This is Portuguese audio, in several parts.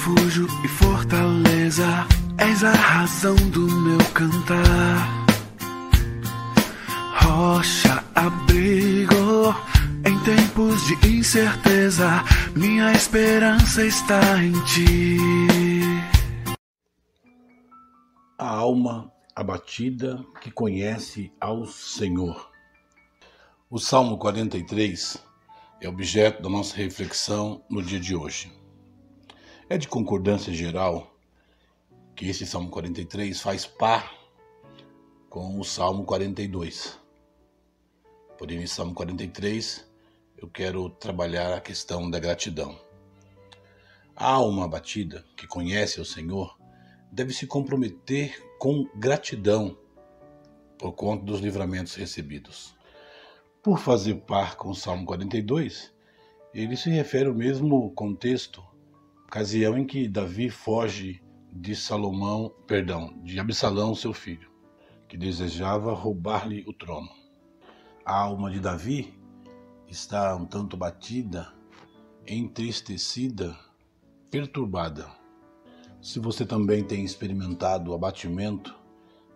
refúgio e fortaleza, és a razão do meu cantar. Rocha, abrigo, em tempos de incerteza, minha esperança está em ti. A alma abatida que conhece ao Senhor. O Salmo 43 é objeto da nossa reflexão no dia de hoje. É de concordância geral que esse Salmo 43 faz par com o Salmo 42. Porém, nesse Salmo 43, eu quero trabalhar a questão da gratidão. A alma abatida, que conhece o Senhor, deve se comprometer com gratidão por conta dos livramentos recebidos. Por fazer par com o Salmo 42, ele se refere ao mesmo contexto, ocasião em que Davi foge de Salomão, perdão, de Absalão, seu filho, que desejava roubar-lhe o trono. A alma de Davi está um tanto batida, entristecida, perturbada. Se você também tem experimentado o abatimento,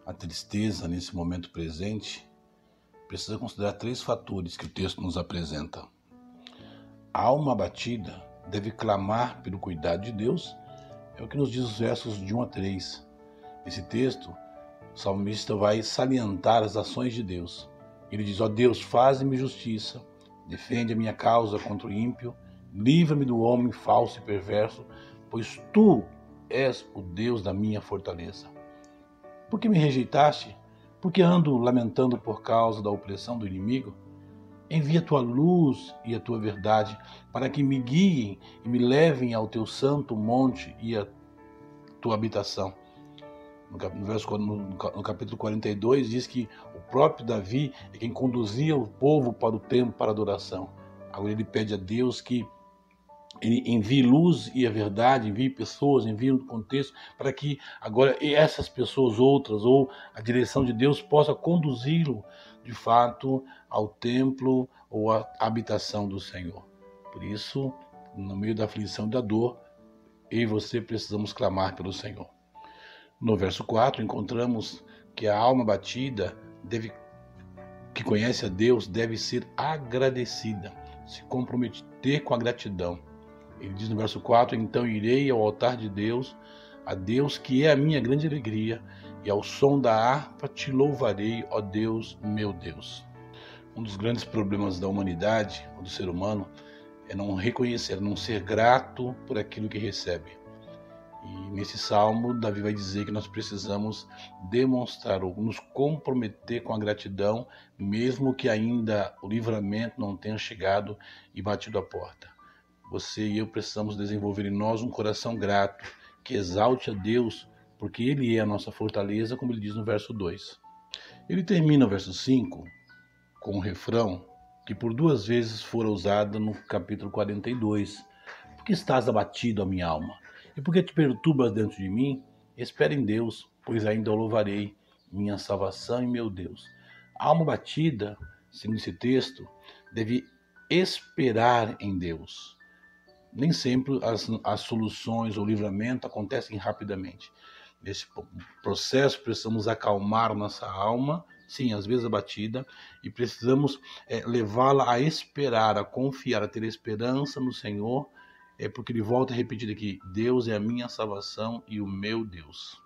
a tristeza nesse momento presente, precisa considerar três fatores que o texto nos apresenta. A alma abatida deve clamar pelo cuidado de Deus, é o que nos diz os versos de 1 a 3. Nesse texto, o salmista vai salientar as ações de Deus. Ele diz: Ó Deus, faz-me justiça, defende a minha causa contra o ímpio, livra-me do homem falso e perverso, pois tu és o Deus da minha fortaleza. Por que me rejeitaste? Porque ando lamentando por causa da opressão do inimigo? Envia a tua luz e a tua verdade para que me guiem e me levem ao teu santo monte e à tua habitação. No, no capítulo 42 diz que o próprio Davi é quem conduzia o povo para o templo para adoração. Agora ele pede a Deus que ele envie luz e a verdade, envie pessoas, envie um contexto para que agora essas pessoas outras ou a direção de Deus possa conduzi-lo de fato ao templo ou à habitação do Senhor. Por isso, no meio da aflição e da dor, eu e você precisamos clamar pelo Senhor. No verso 4 encontramos que a alma batida deve que conhece a Deus deve ser agradecida, se comprometer com a gratidão ele diz no verso 4: Então irei ao altar de Deus, a Deus que é a minha grande alegria, e ao som da harpa te louvarei, ó Deus, meu Deus. Um dos grandes problemas da humanidade, do ser humano, é não reconhecer, não ser grato por aquilo que recebe. E nesse salmo, Davi vai dizer que nós precisamos demonstrar ou nos comprometer com a gratidão, mesmo que ainda o livramento não tenha chegado e batido a porta. Você e eu precisamos desenvolver em nós um coração grato, que exalte a Deus, porque Ele é a nossa fortaleza, como ele diz no verso 2. Ele termina o verso 5 com um refrão que por duas vezes fora usado no capítulo 42. Por que estás abatido, a minha alma? E por que te perturbas dentro de mim? Espera em Deus, pois ainda o louvarei, minha salvação e meu Deus. A alma batida, segundo esse texto, deve esperar em Deus. Nem sempre as, as soluções ou livramento acontecem rapidamente. Nesse processo, precisamos acalmar nossa alma, sim, às vezes abatida, e precisamos é, levá-la a esperar, a confiar, a ter esperança no Senhor, é porque ele volta a repetir aqui: Deus é a minha salvação e o meu Deus.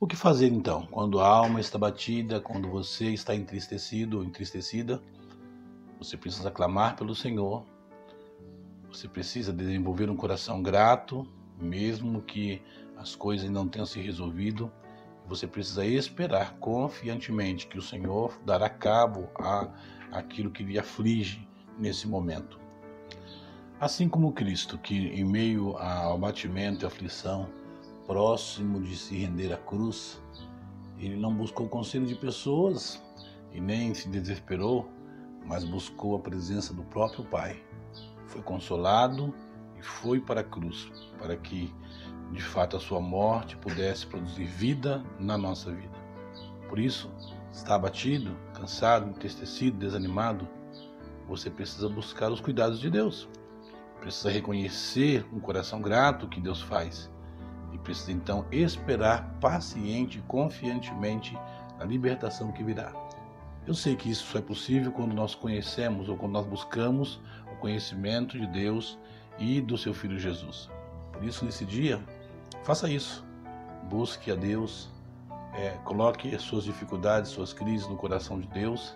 O que fazer então, quando a alma está batida, quando você está entristecido ou entristecida? Você precisa clamar pelo Senhor, você precisa desenvolver um coração grato, mesmo que as coisas não tenham se resolvido. Você precisa esperar confiantemente que o Senhor dará cabo a aquilo que lhe aflige nesse momento. Assim como Cristo, que em meio ao abatimento e aflição, próximo de se render à cruz, ele não buscou conselho de pessoas e nem se desesperou, mas buscou a presença do próprio Pai foi consolado e foi para a cruz, para que de fato a sua morte pudesse produzir vida na nossa vida. Por isso, está abatido, cansado, entristecido, desanimado, você precisa buscar os cuidados de Deus. precisa reconhecer um coração grato que Deus faz e precisa então esperar paciente e confiantemente a libertação que virá. Eu sei que isso só é possível quando nós conhecemos ou quando nós buscamos o conhecimento de Deus e do seu Filho Jesus. Por isso, nesse dia, faça isso. Busque a Deus, é, coloque as suas dificuldades, suas crises no coração de Deus,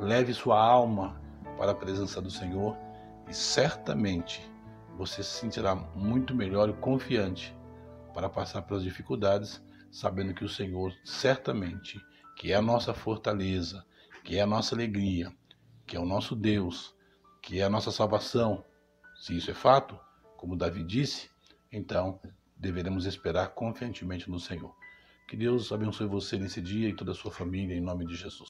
leve sua alma para a presença do Senhor e certamente você se sentirá muito melhor e confiante para passar pelas dificuldades, sabendo que o Senhor certamente, que é a nossa fortaleza, que é a nossa alegria, que é o nosso Deus, que é a nossa salvação. Se isso é fato, como Davi disse, então deveremos esperar confiantemente no Senhor. Que Deus abençoe você nesse dia e toda a sua família, em nome de Jesus.